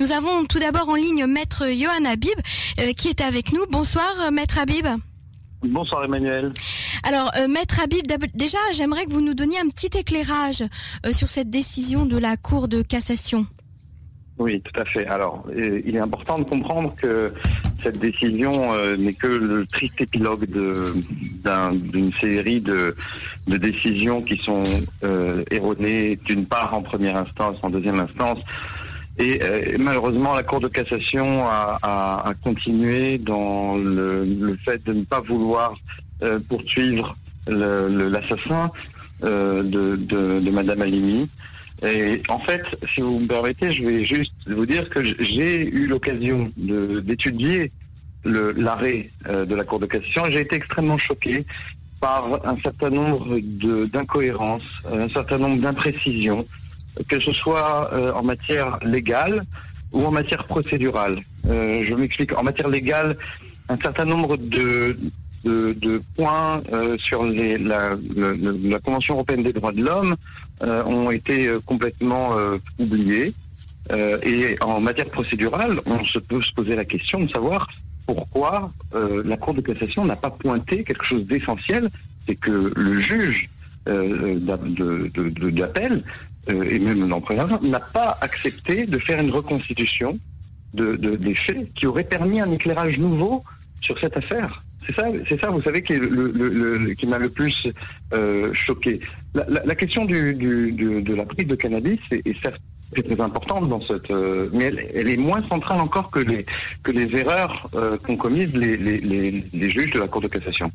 Nous avons tout d'abord en ligne Maître Johan Habib euh, qui est avec nous. Bonsoir euh, Maître Habib. Bonsoir Emmanuel. Alors euh, Maître Habib, déjà j'aimerais que vous nous donniez un petit éclairage sur cette décision de la Cour de cassation. Oui, tout à fait. Alors, il est important de comprendre que cette décision n'est que le triste épilogue d'une série de, décisions qui sont erronées, d'une part en première instance, en deuxième instance, et euh, malheureusement, la Cour de cassation a, a, a continué dans le, le, fait de ne pas vouloir euh, poursuivre l'assassin euh, de, de, de, Madame Alimi. Et en fait, si vous me permettez, je vais juste vous dire que j'ai eu l'occasion d'étudier l'arrêt euh, de la Cour de cassation et j'ai été extrêmement choqué par un certain nombre d'incohérences, un certain nombre d'imprécisions que ce soit euh, en matière légale ou en matière procédurale. Euh, je m'explique. En matière légale, un certain nombre de, de, points euh, sur les, la, la, Convention européenne des droits de l'homme ont été complètement oubliés. et en matière procédurale, on se peut se poser la question de savoir pourquoi la Cour de cassation n'a pas pointé quelque chose d'essentiel, c'est que le juge d'appel euh, et même l'emprunt n'a pas accepté de faire une reconstitution de, de, des faits qui aurait permis un éclairage nouveau sur cette affaire. C'est ça, c'est ça, vous savez, qui, m'a le plus euh, choqué. La, question de la prise de cannabis est, est certes très importante dans cette, euh, mais elle, est moins centrale encore que les que les erreurs qu'ont commises les juges de la Cour de cassation.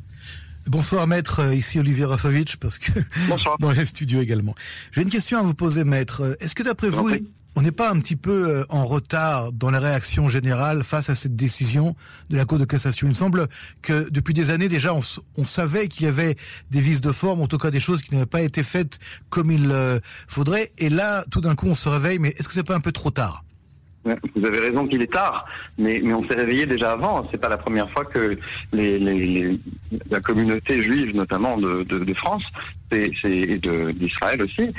Bonsoir maître, euh, ici Olivier Rafovitch, parce que Bonsoir. dans les studios également. J'ai une question à vous poser maître. Est-ce que d'après vous, on n'est pas un petit peu euh, en retard dans la réaction générale face à cette décision de la Cour de cassation? Il me semble que depuis des années déjà, on, on savait qu'il y avait des vices de forme, en tout cas des choses qui n'avaient pas été faites comme il euh, faudrait. Et là, tout d'un coup, on se réveille, mais est-ce que c'est pas un peu trop tard? Vous avez raison qu'il est tard, mais, on s'est réveillé déjà avant. C'est pas la première fois que les, la communauté juive, notamment de, de, de France, et d'Israël aussi,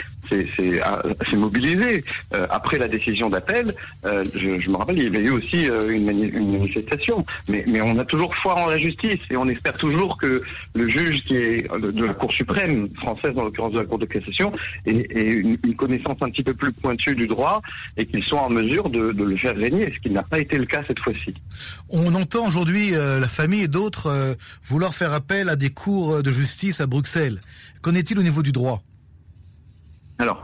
ah, c'est mobilisé. Euh, après la décision d'appel, euh, je, me rappelle, il y avait eu aussi euh, une, manifestation. Mais, on a toujours foi en la justice et on espère toujours que le juge qui est de la Cour suprême française, en l'occurrence de la Cour de cassation, ait, une, connaissance un petit peu plus pointue du droit et qu'il soit en mesure de, de, le faire régner, ce qui n'a pas été le cas cette fois-ci. On entend aujourd'hui la famille et d'autres vouloir faire appel à des cours de justice à Bruxelles. Qu'en est-il au niveau du droit? Alors,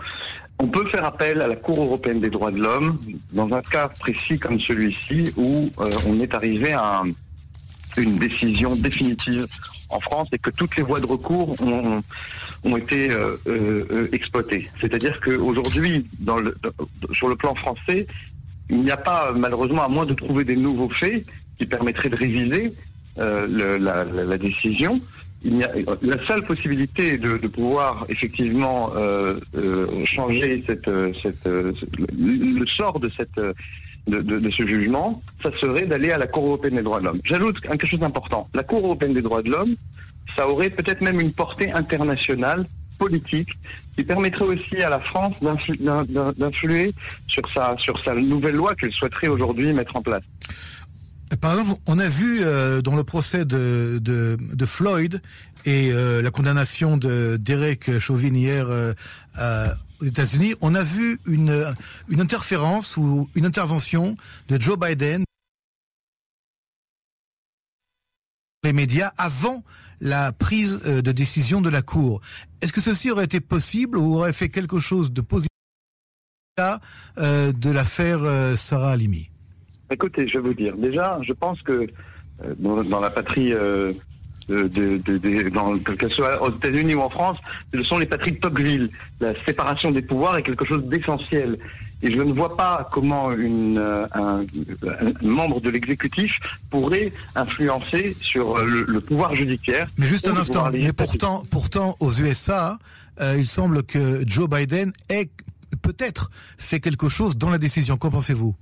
on peut faire appel à la Cour européenne des droits de l'homme dans un cas précis comme celui-ci où euh, on est arrivé à une décision définitive en France et que toutes les voies de recours ont, été euh, euh, exploitées. C'est-à-dire qu'aujourd'hui, sur le plan français, il n'y a pas, malheureusement, à moins de trouver des nouveaux faits qui permettraient de réviser la, décision, il y a, la seule possibilité de, de pouvoir effectivement euh, euh, changer cette, cette, le sort de cette de, de, de, ce jugement, ça serait d'aller à la Cour européenne des droits de l'homme. J'ajoute quelque chose d'important. La Cour européenne des droits de l'homme, ça aurait peut-être même une portée internationale, politique, qui permettrait aussi à la France d'influer sur sa, sur sa nouvelle loi qu'elle souhaiterait aujourd'hui mettre en place. Par exemple, on a vu euh, dans le procès de, Floyd et euh, la condamnation de Derek Chauvin hier euh, aux États-Unis, on a vu une, une interférence ou une intervention de Joe Biden les médias avant la prise de décision de la Cour. Est-ce que ceci aurait été possible ou aurait fait quelque chose de positif de l'affaire Sarah Halimi? Écoutez, je vais vous dire. Déjà, je pense que euh, dans, dans, la patrie, euh, de, de, de, dans, qu'elle soit aux États-Unis ou en France, ce sont les patries de Tocqueville. La séparation des pouvoirs est quelque chose d'essentiel. Et je ne vois pas comment une, euh, un, un, membre de l'exécutif pourrait influencer sur le, le, pouvoir judiciaire. Mais juste un instant. Mais pourtant, pourtant, aux USA, euh, il semble que Joe Biden ait peut-être fait quelque chose dans la décision. Qu'en pensez-vous?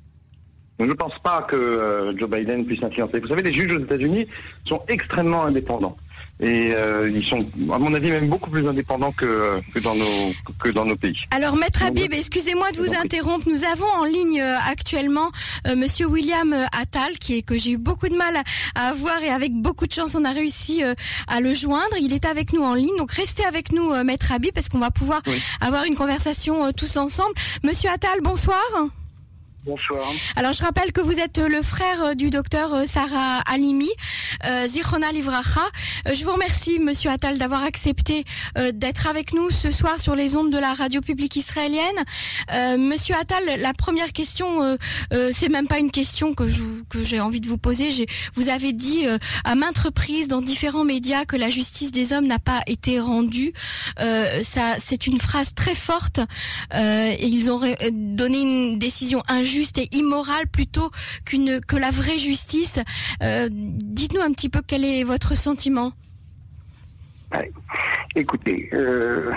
Je ne pense pas que euh, Joe Biden puisse influencer. Vous savez, les juges aux États-Unis sont extrêmement indépendants. et euh, ils sont, à mon avis, même beaucoup plus indépendants que, que, dans, nos, que dans nos pays. Alors, Maître Habib, excusez-moi de vous interrompre. Nous avons en ligne euh, actuellement euh, Monsieur William Attal, qui est que j'ai eu beaucoup de mal à, avoir et avec beaucoup de chance, on a réussi à le joindre. Il est avec nous en ligne, donc restez avec nous, Maître Habib, parce qu'on va pouvoir avoir une conversation tous ensemble. Monsieur Attal, bonsoir. Bonsoir. Alors je rappelle que vous êtes le frère du docteur Sarah Alimi, euh, Zichona Livracha. Euh, je vous remercie, Monsieur Attal, d'avoir accepté euh, d'être avec nous ce soir sur les ondes de la radio publique israélienne. Monsieur Attal, la première question, c'est même pas une question que que j'ai envie de vous poser. Vous avez dit à maintes reprises dans différents médias que la justice des hommes n'a pas été rendue. c'est une phrase très forte. ils ont donné une décision injuste juste et immoral plutôt qu'une que la vraie justice. Euh, dites-nous un petit peu quel est votre sentiment. Écoutez, euh,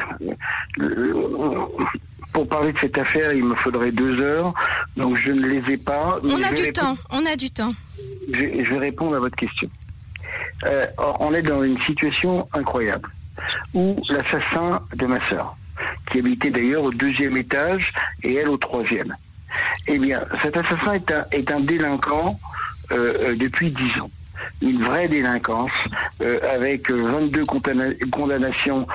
pour parler de cette affaire, il me faudrait deux heures, donc je ne les ai pas. On a du temps, on a du temps. Je, vais répondre à votre question. Euh, on est dans une situation incroyable où l'assassin de ma sœur, qui habitait d'ailleurs au deuxième étage et elle au troisième, eh bien, cet assassin est un, délinquant euh, euh depuis dix ans une vraie délinquance euh, avec 22 condamnations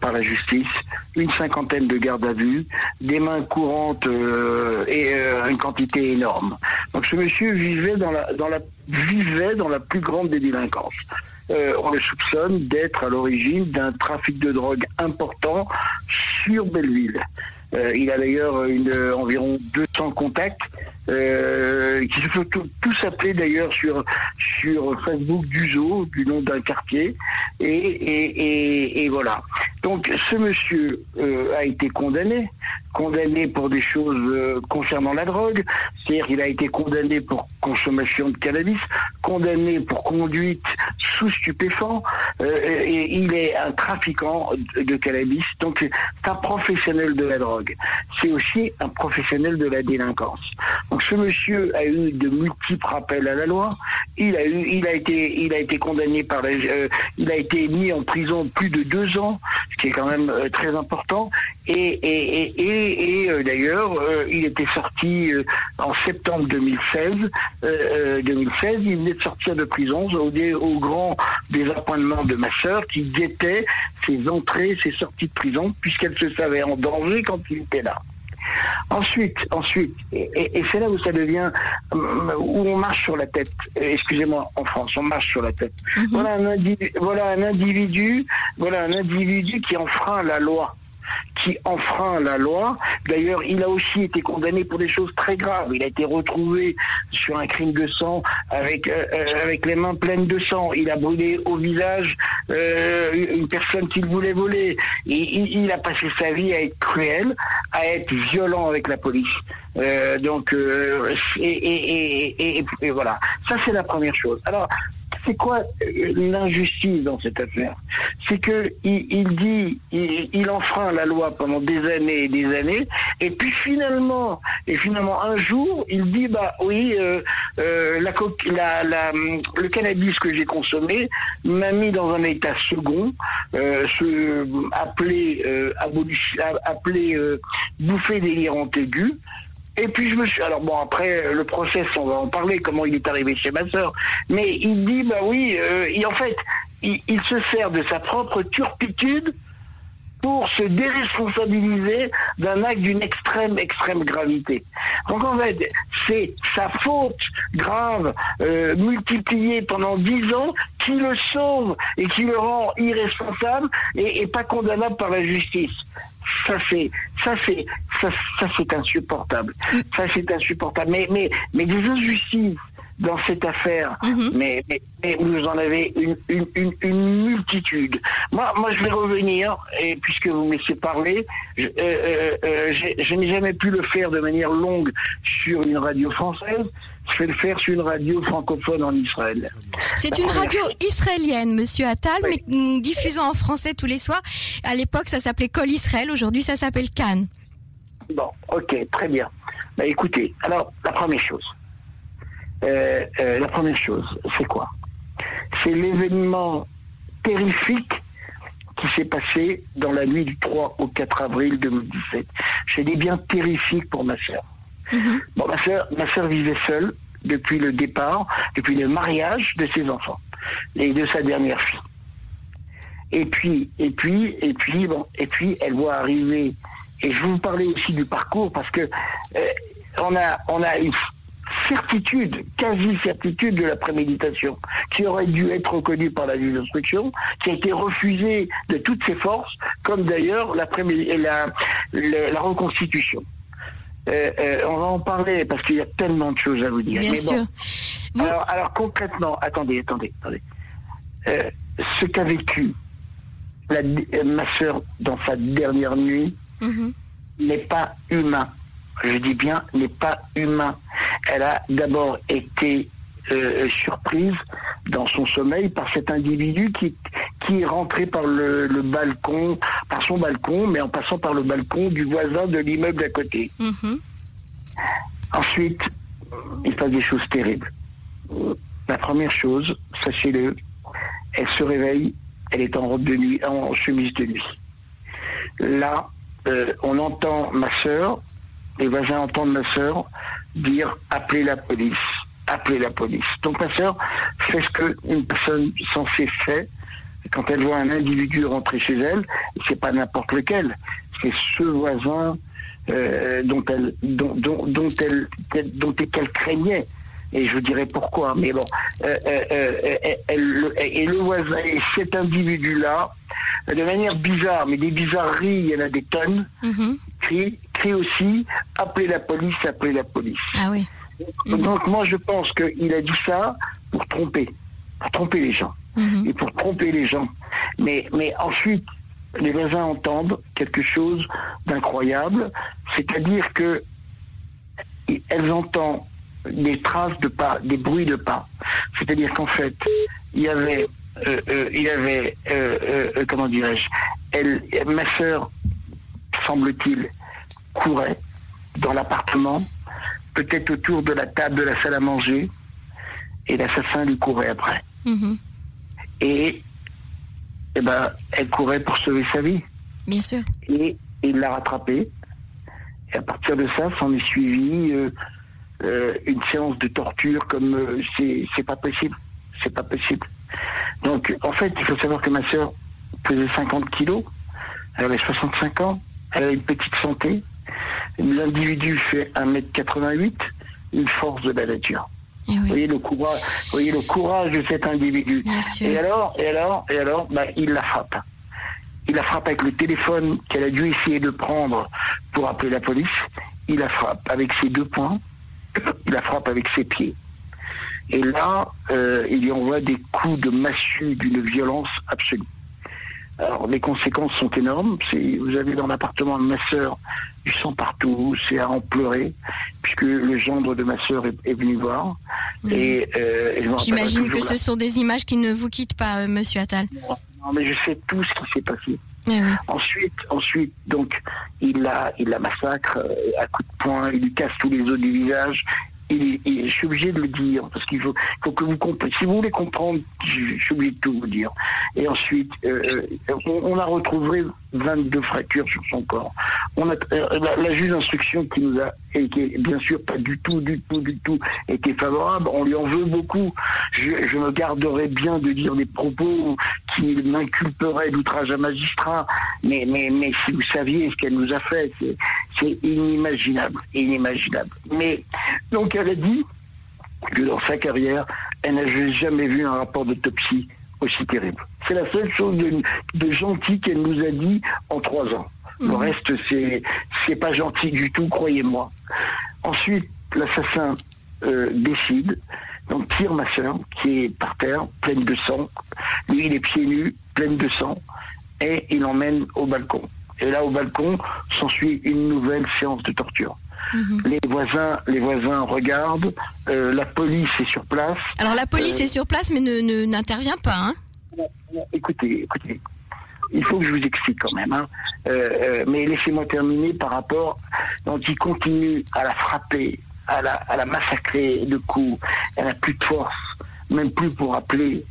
par la justice, une cinquantaine de gardes à vue, des mains courantes et une quantité énorme. Donc ce monsieur vivait dans la, dans la, vivait dans la plus grande des délinquances. on le soupçonne d'être à l'origine d'un trafic de drogue important sur Belleville. Euh, il a d'ailleurs environ 200 contacts euh, qui se font tous appeler d'ailleurs sur sur Facebook d'Uso, du nom d'un quartier. Et, et, voilà. Donc ce monsieur euh, a été condamné, condamné pour des choses euh, concernant la drogue, c'est-à-dire qu'il a été condamné pour consommation de cannabis, condamné pour conduite sous stupéfant, euh, et il est un trafiquant de cannabis. Donc c'est un professionnel de la drogue. C'est aussi un professionnel de la délinquance. Donc ce monsieur a eu de multiples rappels à la loi. Il a eu, il a été, il a été condamné par, euh, il a été mis en prison plus de deux ans, ce qui est quand même euh, très important. Et, et, et, et euh, d'ailleurs, il était sorti en septembre 2016. 2016, il venait de sortir de prison au grand désappointement de ma sœur qui guettait ses entrées, ses sorties de prison, puisqu'elle se savait en danger quand il était là. Ensuite, ensuite, et, c'est là où ça devient, euh, où on marche sur la tête. Excusez-moi, en France, on marche sur la tête. Mhm. Voilà un individu, voilà un individu, voilà un individu qui enfreint la loi qui enfreint la loi. D'ailleurs, il a aussi été condamné pour des choses très graves. Il a été retrouvé sur un crime de sang avec euh, euh, avec les mains pleines de sang. Il a brûlé au visage euh, une personne qu'il voulait voler. Il, a passé sa vie à être cruel, à être violent avec la police. donc, et, et, et, et, voilà. Ça, c'est la première chose. Alors, c'est quoi euh, l'injustice dans cette affaire? C'est que il, dit, il, enfreint la loi pendant des années et des années, et puis finalement, et finalement un jour, il dit bah oui, euh, euh, la, le cannabis que j'ai consommé m'a mis dans un état second, appelé appelé bouffée délirante aiguë. Et puis je me suis. Alors bon, après le procès, on va en parler, comment il est arrivé chez ma sœur. Mais il dit, bah oui, euh, en fait, il, se sert de sa propre turpitude pour se déresponsabiliser d'un acte d'une extrême, extrême gravité. Donc en fait, c'est sa faute grave euh, multipliée pendant dix ans qui le sauve et qui le rend irresponsable et, et pas condamnable par la justice ça c'est ça c'est ça, ça c'est insupportable. Ça c'est insupportable. Mais mais mais des injustices dans cette affaire, mhm. mais, mais, vous en avez une, une, une, une, multitude. Moi, moi, je vais revenir, et puisque vous me laissez parler, je, euh, euh, euh je n'ai jamais pu le faire de manière longue sur une radio française. Je vais le faire sur une radio francophone en Israël. C'est une radio israélienne, Monsieur Attal, mais nous diffusons en français tous les soirs. À l'époque, ça s'appelait Col Israël. Aujourd'hui, ça s'appelle Cannes. Bon, ok, très bien. Bah, écoutez, alors la première chose, euh, euh, la première chose, c'est quoi? C'est l'événement terrifique qui s'est passé dans la nuit du 3 au 4 avril 2017. Je dis bien terrifique pour ma sœur. Mhm. Bon, ma sœur, ma sœur vivait seule depuis le départ, depuis le mariage de ses enfants et de sa dernière fille. Et puis, et puis, et puis, bon, et puis, elle voit arriver. Et je vais vous parler aussi du parcours parce que euh, on a, on a une certitude, quasi-certitude de la préméditation, qui aurait dû être reconnue par la juge d'instruction, qui a été refusée de toutes ses forces, comme d'ailleurs la, la, la, reconstitution. Euh, euh, on va en parler parce qu'il y a tellement de choses à vous dire. Bien sûr. alors, alors, concrètement, attendez, attendez, attendez. Euh, ce qu'a vécu la, ma sœur dans sa dernière nuit mhm. n'est pas humain je dis bien, n'est pas humain. Elle a d'abord été euh, surprise dans son sommeil par cet individu qui, qui est rentré par le, balcon, par son balcon, mais en passant par le balcon du voisin de l'immeuble à côté. Mm-hmm. Ensuite, il passe des choses terribles. La première chose, sachez-le, elle se réveille, elle est en robe de nuit, en chemise de nuit. Là, euh, on entend ma sœur les voisins entendent ma sœur dire appelez la police, appelez la police. Donc ma sœur fait ce qu'une personne censée fait quand elle voit un individu rentrer chez elle, c'est pas n'importe lequel, c'est ce voisin euh, dont elle dont, dont, dont elle dont craignait. Et je vous dirai pourquoi. Mais bon, euh, euh, elle, et le voisin, et cet individu-là, de manière bizarre, mais des bizarreries, il y en a des tonnes, mm-hmm. crie, crie aussi appelez la police, appelez la police. Ah oui. Donc moi je pense qu'il a dit ça pour tromper, pour tromper les gens. Mm-hmm. Et pour tromper les gens. Mais, mais ensuite, les voisins entendent quelque chose d'incroyable, c'est-à-dire que elles entendent des traces de pas, des bruits de pas. C'est-à-dire qu'en fait, il y avait euh, euh, il avait, euh, comment dirais-je, elle, ma sœur, semble-t-il, courait dans l'appartement, peut-être autour de la table de la salle à manger, et l'assassin lui courait après. Mm-hmm. Et, eh ben, elle courait pour sauver sa vie. Bien sûr. Et, il l'a rattrapée. Et à partir de ça, s'en est suivi une séance de torture comme c'est pas possible. C'est pas possible. Donc, en fait, il faut savoir que ma sœur pesait 50 kilos, elle avait 65 ans, elle a une petite santé. L'individu fait 1m88, une force de la nature. Eh vous, voyez le courage, voyez le courage de cet individu. Et alors, et alors, et alors, bah, il la frappe. Il la frappe avec le téléphone qu'elle a dû essayer de prendre pour appeler la police. Il la frappe avec ses deux poings. Il la frappe avec ses pieds. Et là, euh, il y envoie des coups de massue d'une violence absolue. Alors les conséquences sont énormes. Vous avez dans l'appartement de ma sœur du sang partout, c'est à en pleurer, puisque le gendre de ma sœur est, venu voir. Et, euh, J'imagine que ce sont des images qui ne vous quittent pas, euh, Monsieur Attal. Non, mais je sais tout ce qui s'est passé. Eh ensuite, ensuite, donc, il la, il la massacre à coups de poing, il lui casse tous les os du visage, je suis obligé de le dire, parce qu'il faut, que vous compreniez. Si vous voulez comprendre, je, suis obligé de tout vous dire. Et ensuite, euh, euh, on, a retrouvé 22 fractures sur son corps. On a, euh, la, juge d'instruction qui nous a, et qui est bien sûr pas du tout, du tout, du tout, été favorable, on lui en veut beaucoup. Je, me garderai bien de dire des propos qui m'inculperaient d'outrage à magistrat, mais, mais, mais si vous saviez ce qu'elle nous a fait, c'est inimaginable, inimaginable. Mais, donc, elle a dit que dans sa carrière, elle n'a jamais vu un rapport d'autopsie aussi terrible. C'est la seule chose de, gentil qu'elle nous a dit en trois ans. Le mhm. reste, c'est c'est pas gentil du tout, croyez-moi. Ensuite, l'assassin euh, décide, donc tire ma soeur, qui est par terre, pleine de sang. Lui, il est pieds nus, pleine de sang, et il l'emmène au balcon. Et là, au balcon, s'ensuit une nouvelle séance de torture. Mhm. Les voisins, les voisins regardent. Euh, la police est sur place. Alors la police euh, est sur place, mais ne n'intervient pas. Hein écoutez, écoutez. Il faut que je vous explique quand même. Hein. Euh, mais laissez-moi terminer par rapport. Donc il continue à la frapper, à la, à la massacrer de coups. Elle n'a plus de force, même plus pour appeler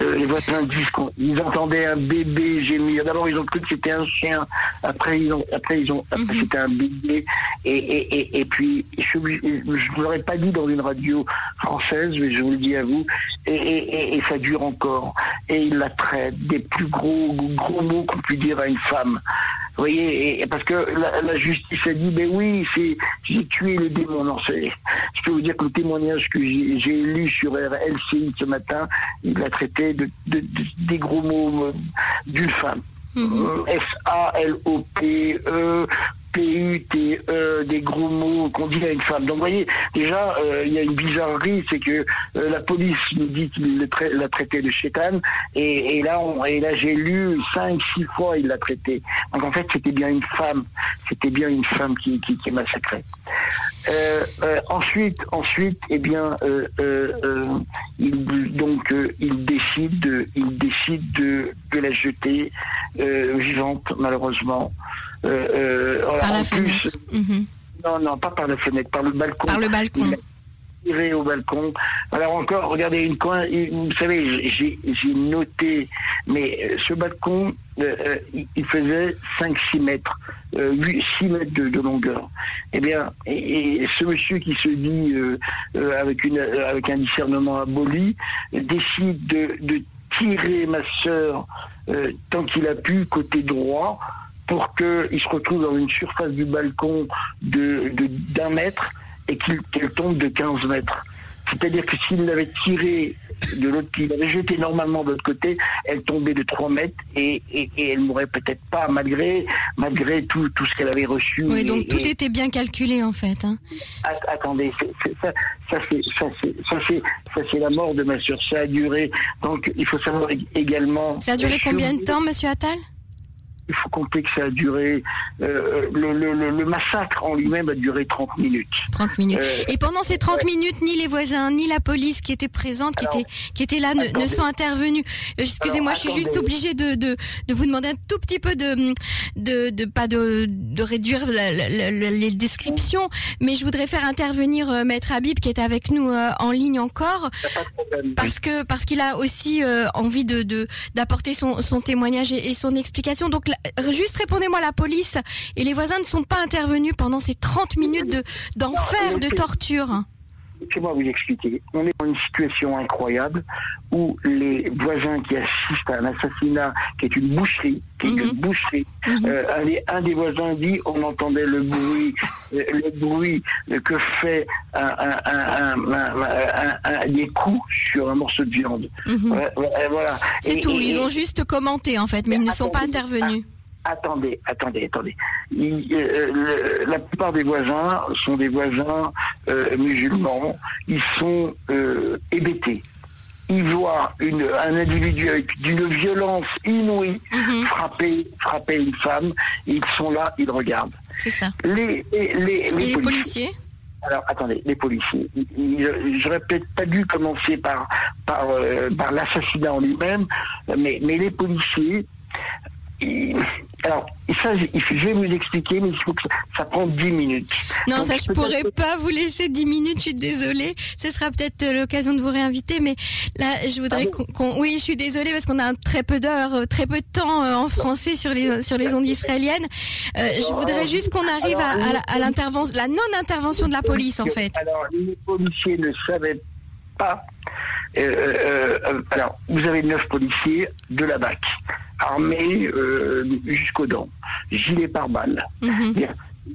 euh, les voisins disent qu'ils entendaient un bébé gémir. D'abord, ils ont cru que c'était un chien. Après, ils ont, après, ils ont, mhm. c'était un bébé. Et, et, et, et puis, je ne l'aurais pas dit dans une radio française, mais je vous le dis à vous. Et, et ça dure encore. Et ils la traitent des plus gros, gros mots qu'on puisse dire à une femme. Vous voyez, et, parce que la, justice a dit, ben oui, c'est j'ai tué le démon. Non, je peux vous dire que le témoignage que j'ai lu sur LCI ce matin, il a traité de, des gros mots d'une femme. S-A-L-O-P-E, P-U-T-E, des gros mots qu'on dit à une femme. Donc, vous voyez, déjà, euh, il y a une bizarrerie, c'est que euh, la police nous dit qu'il l'a traité de chétane, et, là, là j'ai lu cinq, six fois il l'a traité. Donc, en fait, c'était bien une femme, c'était bien une femme qui, qui, qui massacrait. Euh, ensuite, ensuite, eh bien, il, donc, il décide, il décide de, de la jeter vivante, malheureusement. La fenêtre. Mhm. Non, non, pas par la fenêtre, par le balcon. Par le balcon. Tiré au balcon. Alors encore, regardez une coin. Vous savez, j'ai noté, mais euh, ce balcon, il faisait 5-6 mètres, 6 mètres de, longueur. Eh bien, et, ce monsieur qui se dit avec, une, avec un discernement aboli décide de, de tirer ma sœur tant qu'il a pu côté droit pour qu'il se retrouve dans une surface du balcon de d'un mètre et qu'elle tombe de 15 mètres. C'est-à-dire que s'il l'avait tiré de l'autre, il avait jeté normalement de l'autre côté, elle tombait de 3 mètres et, et, et elle mourrait peut-être pas malgré, malgré tout, tout ce qu'elle avait reçu. Oui, donc tout était bien calculé en fait. Hein. Attendez, ça, ça c'est la mort de ma soeur. Ça a duré. Donc il faut savoir également. Ça a duré combien de temps, Monsieur Attal? Il faut compter que ça a duré, euh, le, le, le, massacre en lui-même a duré 30 minutes. 30 minutes. Euh, et pendant ces 30 minutes, ni les voisins, ni la police qui était présente, qui, était, qui était là, ne, ne, sont intervenus. Euh, excusez-moi, je suis juste obligée de, de, de, vous demander un tout petit peu de, de, de pas de, de réduire les descriptions, mais je voudrais faire intervenir Maître Habib qui est avec nous en ligne encore, parce que parce qu'il a aussi envie de d'apporter son, son témoignage et, et son explication. Donc juste répondez-moi, la police et les voisins ne sont pas intervenus pendant ces 30 minutes de, d'enfer, de torture Laissez-moi vous expliquer. On est dans une situation incroyable où les voisins qui assistent à un assassinat qui est une boucherie, qui est une mhm. boucherie, mhm. euh, un, des, voisins dit on entendait le bruit, euh, le bruit que fait un, des coups sur un morceau de viande. Mhm. voilà. C'est tout. ils ont juste commenté en fait, mais ils ne sont pas intervenus attendez, attendez, attendez. Euh, la plupart des voisins sont des voisins euh, musulmans. Ils sont euh, hébétés. Ils voient une, un individu avec d'une violence inouïe mhm. frapper, frapper une femme. ils sont là, ils regardent. C'est ça. Les, les, les, policiers, alors, attendez, les policiers. J'aurais peut-être pas dû commencer par par, par l'assassinat en lui-même, mais mais les policiers alors, ça, je vais vous expliquer, mais il faut que ça, prend 10 minutes. Non, ça, je pourrais pas vous laisser 10 minutes, je suis désolée. Ce sera peut-être euh, l'occasion de vous réinviter, mais là, je voudrais qu'on... Oui, je suis désolée parce qu'on a très peu d'heures, euh, très peu de temps euh, en français sur les, sur les ondes israéliennes. je voudrais juste qu'on arrive à, l'intervention, la non-intervention de la police, en fait. Alors, les policiers ne savaient pas. alors, vous avez neuf policiers de la BAC armé euh, jusqu'aux dents, gilet pare-balles. Mhm.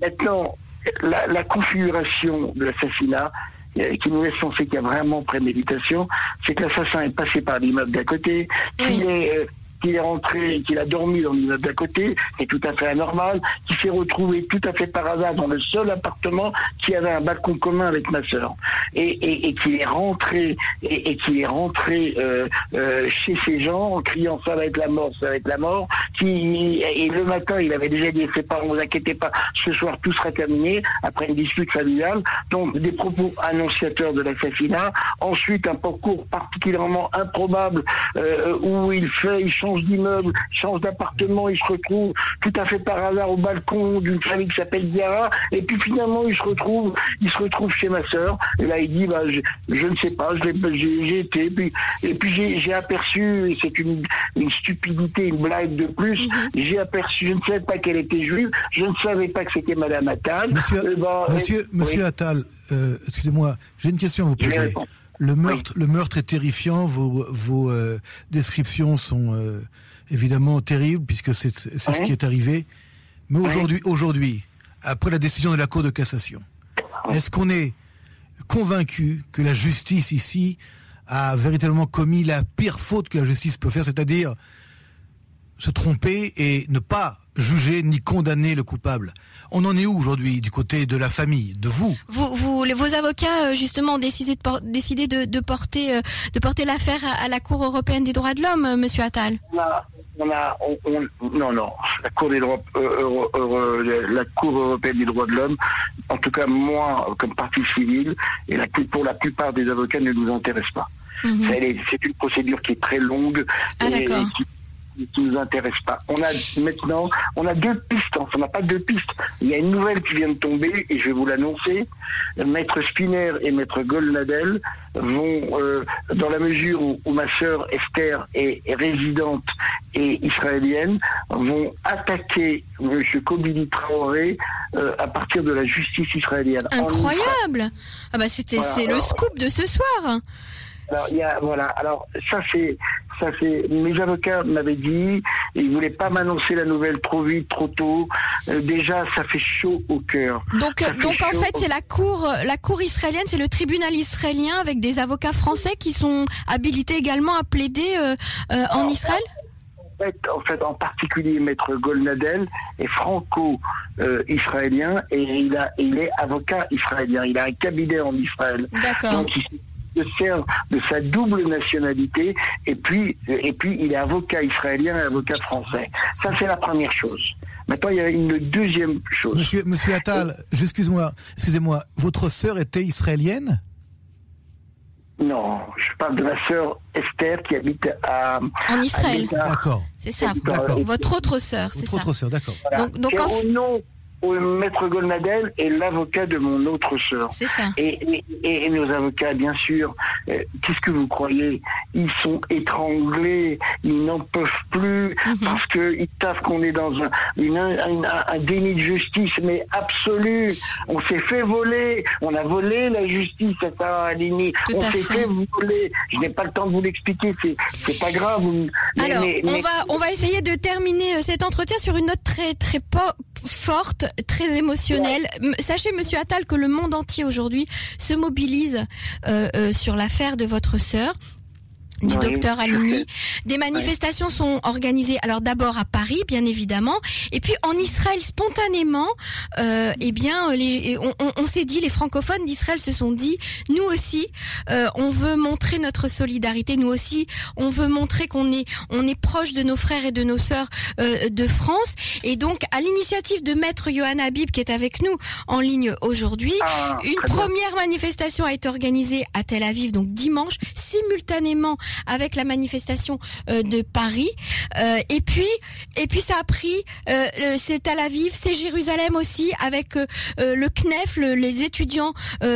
Maintenant, la, configuration de l'assassinat euh, qui nous laisse penser qu'il y a vraiment préméditation, c'est que l'assassin est passé par l'immeuble d'à côté, qu'il est euh, qu'il est rentré, qu'il a dormi dans l'immeuble d'à côté, c'est tout à fait anormal, qu'il s'est retrouvé tout à fait par hasard dans le seul appartement qui avait un balcon commun avec ma sœur, et, et, et qu'il est rentré et, et qu'il est rentré euh, euh, chez ces gens en criant ça va être la mort, ça va être la mort, et le matin il avait déjà dit ses parents vous inquiétez pas, ce soir tout sera terminé après une dispute familiale, donc des propos annonciateurs de l'assassinat, ensuite un parcours particulièrement improbable euh, où il fait, il change change d'immeuble, change d'appartement, il se retrouve tout à fait par hasard au balcon d'une famille qui s'appelle Diara, et puis finalement il se retrouve, il se retrouve chez ma sœur, et là il dit, bah, je, je ne sais pas, j'ai été, puis, et puis j'ai aperçu, c'est une, une, stupidité, une blague de plus, mhm. j'ai aperçu, je ne savais pas qu'elle était juive, je ne savais pas que c'était Madame Attal. Monsieur, eh ben, monsieur, monsieur Attal, euh, excusez-moi, j'ai une question à vous poser. Le meurtre, le meurtre est terrifiant. Vos, vos euh, descriptions sont euh, évidemment terribles puisque c'est ce qui est arrivé. Mais aujourd'hui, aujourd'hui, après la décision de la Cour de cassation, est-ce qu'on est convaincu que la justice ici a véritablement commis la pire faute que la justice peut faire, c'est-à-dire se tromper et ne pas juger ni condamner le coupable. On en est où aujourd'hui du côté de la famille, de vous Vous, vous vos avocats euh, justement ont décidé de, décidé de, porter euh, de porter l'affaire à, la Cour européenne des droits de l'homme, euh, Monsieur Attal. On a, non, non, la Cour des droits, la Cour européenne des droits de l'homme. En tout cas, moi, comme parti civil, et la, pour la plupart des avocats, ne nous intéresse pas. Mhm. C'est une procédure qui est très longue ah, et, qui nous intéresse pas. On a maintenant, on a deux pistes. Enfin, on n'a pas deux pistes. Il y a une nouvelle qui vient de tomber et je vais vous l'annoncer. Maître Spinner et Maître Golnadel vont, euh, dans la mesure où, ma sœur Esther est, résidente et israélienne, vont attaquer M. Kobili Traoré euh, à partir de la justice israélienne. Incroyable Ah bah c'était c'est le scoop de ce soir. Alors, il y a, voilà. Alors, ça, c'est, ça, c'est, mes avocats m'avaient dit, ils voulaient pas m'annoncer la nouvelle trop vite, trop tôt. Euh, déjà, ça fait chaud au cœur. Donc, donc en fait, c'est la cour, la cour israélienne, c'est le tribunal israélien avec des avocats français qui sont habilités également à plaider euh, euh, en Israël en fait, en particulier Maître Golnadel est franco-israélien et il, a, il est avocat israélien. Il a un cabinet en Israël. D'accord se sert de sa double nationalité et puis, et puis il est avocat israélien et avocat français. Ça, c'est la première chose. Maintenant, il y a une deuxième chose. Monsieur, monsieur Attal, excusez-moi, excusez-moi, votre sœur était israélienne? Non, je parle de ma sœur Esther qui habite à en Israël. D'accord. C'est ça. D'accord. Votre autre sœur, c'est ça. Votre autre sœur, d'accord. Donc, donc en... Maître Golnadel est l'avocat de mon autre sœur. C'est ça. Et, et, nos avocats, bien sûr, euh, qu'est-ce que vous croyez? Ils sont étranglés, ils n'en peuvent plus mhm. parce qu'ils savent qu'on est dans un, un, déni de justice, mais absolu. On s'est fait voler, on a volé la justice à Sarah Alini. on s'est fait. voler. Je n'ai pas le temps de vous l'expliquer, c'est pas grave. Alors, on, va, on va essayer de terminer euh, cet entretien sur une note très, très forte très émotionnel. Sachez, Monsieur Attal, que le monde entier aujourd'hui se mobilise euh, euh, sur l'affaire de votre sœur du docteur Alimi. Des manifestations sont organisées, alors d'abord à Paris, bien évidemment, et puis en Israël spontanément. Euh, eh bien, les, on, on, s'est dit, les francophones d'Israël se sont dit, nous aussi, euh, on veut montrer notre solidarité. Nous aussi, on veut montrer qu'on est, on est proche de nos frères et de nos sœurs euh, de France. Et donc, à l'initiative de Maître Johan Habib, qui est avec nous en ligne aujourd'hui, ah, une première manifestation a été organisée à Tel Aviv, donc dimanche, simultanément avec la manifestation euh, de Paris. Euh, et puis, et puis ça a pris, euh, c'est Tel Aviv, c'est Jérusalem aussi, avec le CNEF, les étudiants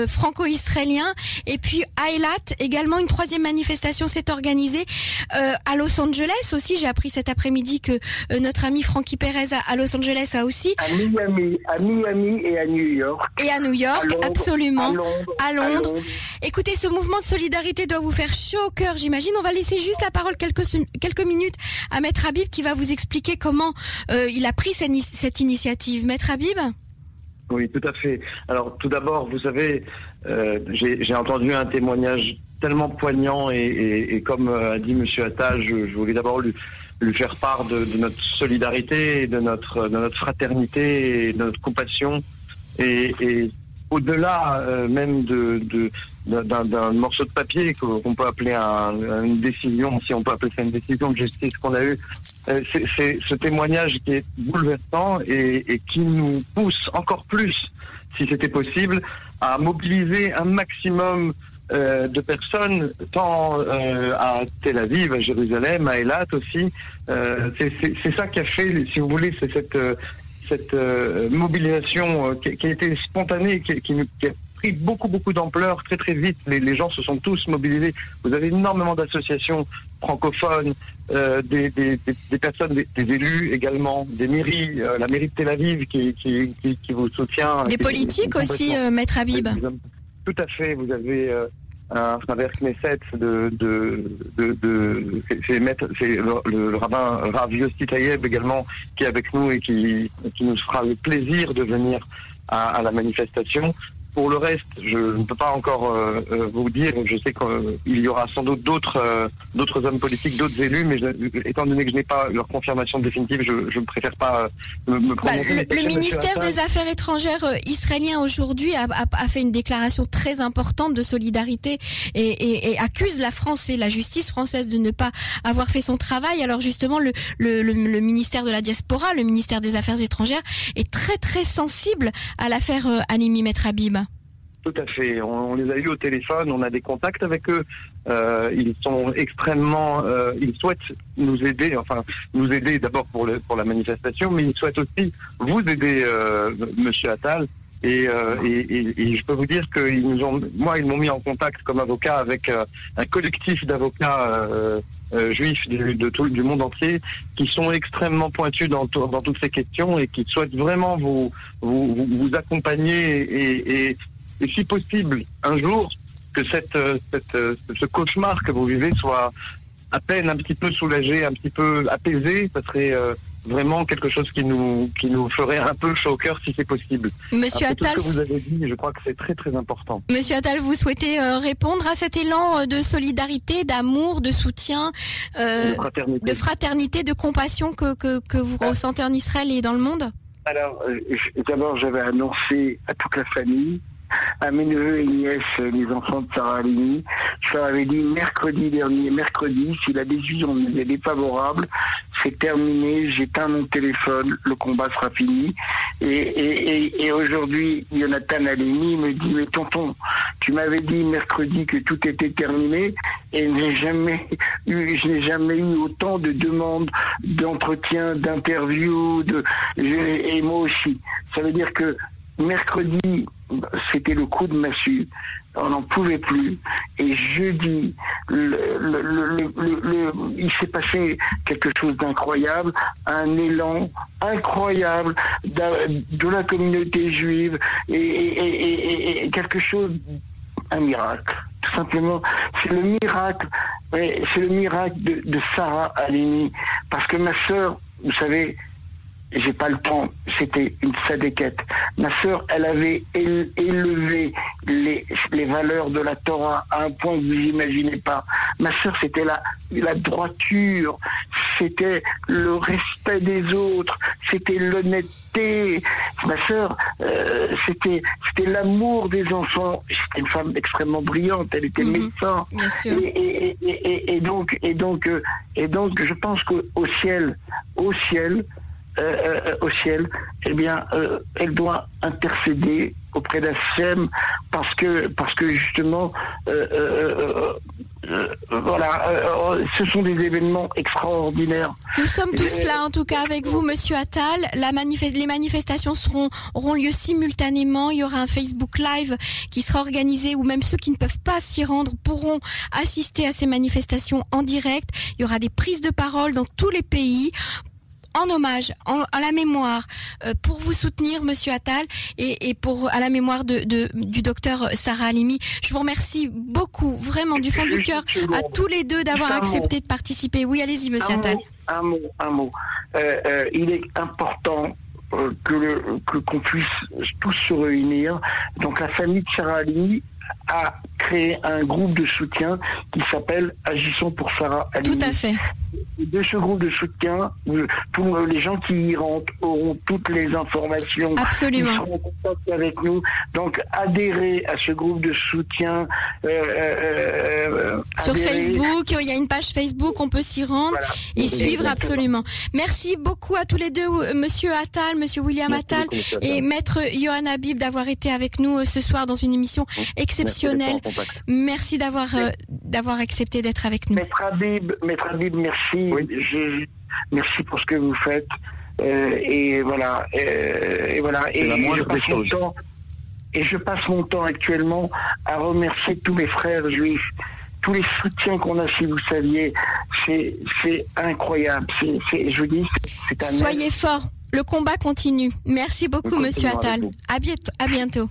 franco-israéliens. Et puis à Eilat, également une troisième manifestation s'est organisée à Los Angeles aussi. J'ai appris cet après-midi que notre ami Frankie Perez à, Los Angeles a aussi. À Miami, à Miami et à New York. Et à New York, absolument. À Londres. Écoutez, ce mouvement de solidarité doit vous faire chaud au cœur, j'imagine on va laisser juste la parole quelques, quelques minutes à Maître Habib qui va vous expliquer comment euh, il a pris cette, initiative. Maître Habib? Oui, tout à fait. Alors tout d'abord, vous savez, euh, j'ai entendu un témoignage tellement poignant et, comme euh, a dit Monsieur Attal, je, voulais d'abord lui, faire part de, notre solidarité, de notre, de notre fraternité et de notre compassion. Et, au-delà même de, d'un morceau de papier qu'on peut appeler une décision, si on peut appeler ça une décision de justice qu'on a eue. Euh, c'est ce témoignage qui est bouleversant et, qui nous pousse encore plus, si c'était possible, à mobiliser un maximum euh, de personnes, tant euh, à Tel Aviv, à Jérusalem, à Eilat aussi. Euh, c'est ça qui a fait, si vous voulez, c'est cette, cette mobilisation qui, qui, a été spontanée, qui, qui, qui a pris beaucoup, beaucoup d'ampleur très, très vite. Les, les, gens se sont tous mobilisés. Vous avez énormément d'associations francophones, euh, des, des, des, personnes, des, élus également, des mairies, la mairie de Tel Aviv qui, qui, vous soutient. Des politiques aussi, Maître Habib. Tout à fait. Vous avez euh, un travers Knesset de, de, de, de c'est le, le, rabbin Rav Yossi également qui est avec nous et qui, qui nous fera le plaisir de venir à, à la manifestation. Pour le reste, je ne peux pas encore euh, euh, vous dire. Je sais qu'il y aura sans doute d'autres euh, d'autres hommes politiques, d'autres élus, mais étant donné que je n'ai pas leur confirmation définitive, je ne préfère pas me, me bah, le, ministère des Affaires étrangères israélien aujourd'hui a, a, a, fait une déclaration très importante de solidarité et, et, et, accuse la France et la justice française de ne pas avoir fait son travail. Alors justement, le, le, le, ministère de la diaspora, le ministère des Affaires étrangères, est très très sensible à l'affaire Animi Metrabib. Tout à fait. On, les a eu au téléphone, on a des contacts avec eux. Euh, ils sont extrêmement, euh, ils souhaitent nous aider, enfin nous aider d'abord pour, le, pour la manifestation, mais ils souhaitent aussi vous aider, euh, Monsieur Attal. Et, euh, je peux vous dire qu'ils nous ont, moi, ils m'ont mis en contact comme avocat avec un collectif d'avocats juifs du, monde entier qui sont extrêmement pointus dans, toutes ces questions et qui souhaitent vraiment vous vous, accompagner et, et si possible, un jour, que cette, euh, cette, euh, ce cauchemar que vous vivez soit à peine un petit peu soulagé, un petit peu apaisé, ça serait euh, vraiment quelque chose qui nous qui nous ferait un peu chaud au cœur si c'est possible. Monsieur Attal, tout ce que vous avez dit, je crois que c'est très très important. Monsieur Attal, vous souhaitez répondre à cet élan de solidarité, d'amour, de soutien, de, fraternité. de, fraternité. de compassion que que, que vous ah. ressentez en Israël et dans le monde? Alors, d'abord, j'avais annoncé à toute la famille à mes neveux et nièces, les enfants de Sarah Alini. Je leur avais dit mercredi dernier, mercredi, si la décision est défavorable, c'est terminé, j'éteins mon téléphone, le combat sera fini. Et, aujourd'hui, Jonathan Alini me dit, mais tonton, tu m'avais dit mercredi que tout était terminé et je n'ai jamais eu autant de demandes d'entretien, d'interviews, de, et moi aussi. Ça veut dire que mercredi, c'était le coup de massue. On n'en pouvait plus. Et jeudi, il s'est passé quelque chose d'incroyable, un élan incroyable de, la communauté juive et, quelque chose, un miracle. Tout simplement, c'est le miracle, c'est le miracle de, Sarah Alini. Parce que ma sœur, vous savez, j'ai pas le temps, c'était une sadéquette. Ma sœur, elle avait élevé les, les valeurs de la Torah à un point que vous n'imaginez pas. Ma sœur, c'était la, la droiture, c'était le respect des autres, c'était l'honnêteté. Ma sœur, euh, c'était c'était l'amour des enfants. C'était une femme extrêmement brillante, elle était mhm. médecin. Et, et, et, et, donc et donc euh, et donc je pense qu'au ciel, au ciel, euh, euh, au ciel, eh bien, euh, elle doit intercéder auprès d'Hachem parce que parce que justement voilà ce sont des événements extraordinaires. Nous sommes tous là en tout cas avec vous monsieur Attal. La les manifestations seront auront lieu simultanément, il y aura un Facebook live qui sera organisé où même ceux qui ne peuvent pas s'y rendre pourront assister à ces manifestations en direct. Il y aura des prises de parole dans tous les pays en hommage, en, à la mémoire, euh, pour vous soutenir, Monsieur Attal, et, et, pour à la mémoire de, de, du docteur Sarah Alimi. Je vous remercie beaucoup, vraiment du fond du cœur, à tous les deux d'avoir accepté de participer. Oui, allez-y, Monsieur Attal. un mot, un mot. Euh, euh, il est important que qu'on puisse tous se réunir. Donc la famille de Sarah Alimi a créé un groupe de soutien qui s'appelle Agissons pour Sarah Alimi. Tout à fait. De ce groupe de soutien, tous les gens qui y rentrent auront toutes les informations. Absolument. Ils seront en contact avec nous. Donc, adhérez à ce groupe de soutien. Euh, euh, euh Sur Facebook, il y a une page Facebook, on peut s'y rendre et suivre absolument. Merci beaucoup à tous les deux, Monsieur Attal, Monsieur William Attal et Maître Johan Habib d'avoir été avec nous euh, ce soir dans une émission exceptionnelle. Merci, d'avoir d'avoir accepté d'être avec nous. Maître Habib, Maître Habib, merci je, merci pour ce que vous faites. Euh, et voilà. Euh, et voilà. Et, je passe mon temps. Et je passe mon temps actuellement à remercier tous mes frères juifs, tous les soutiens qu'on a, si vous saviez, c'est incroyable. C'est, je dis, c'est un. Soyez forts. Le combat continue. Merci beaucoup, Monsieur Attal. À bientôt. À bientôt.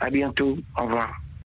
À bientôt. Au revoir.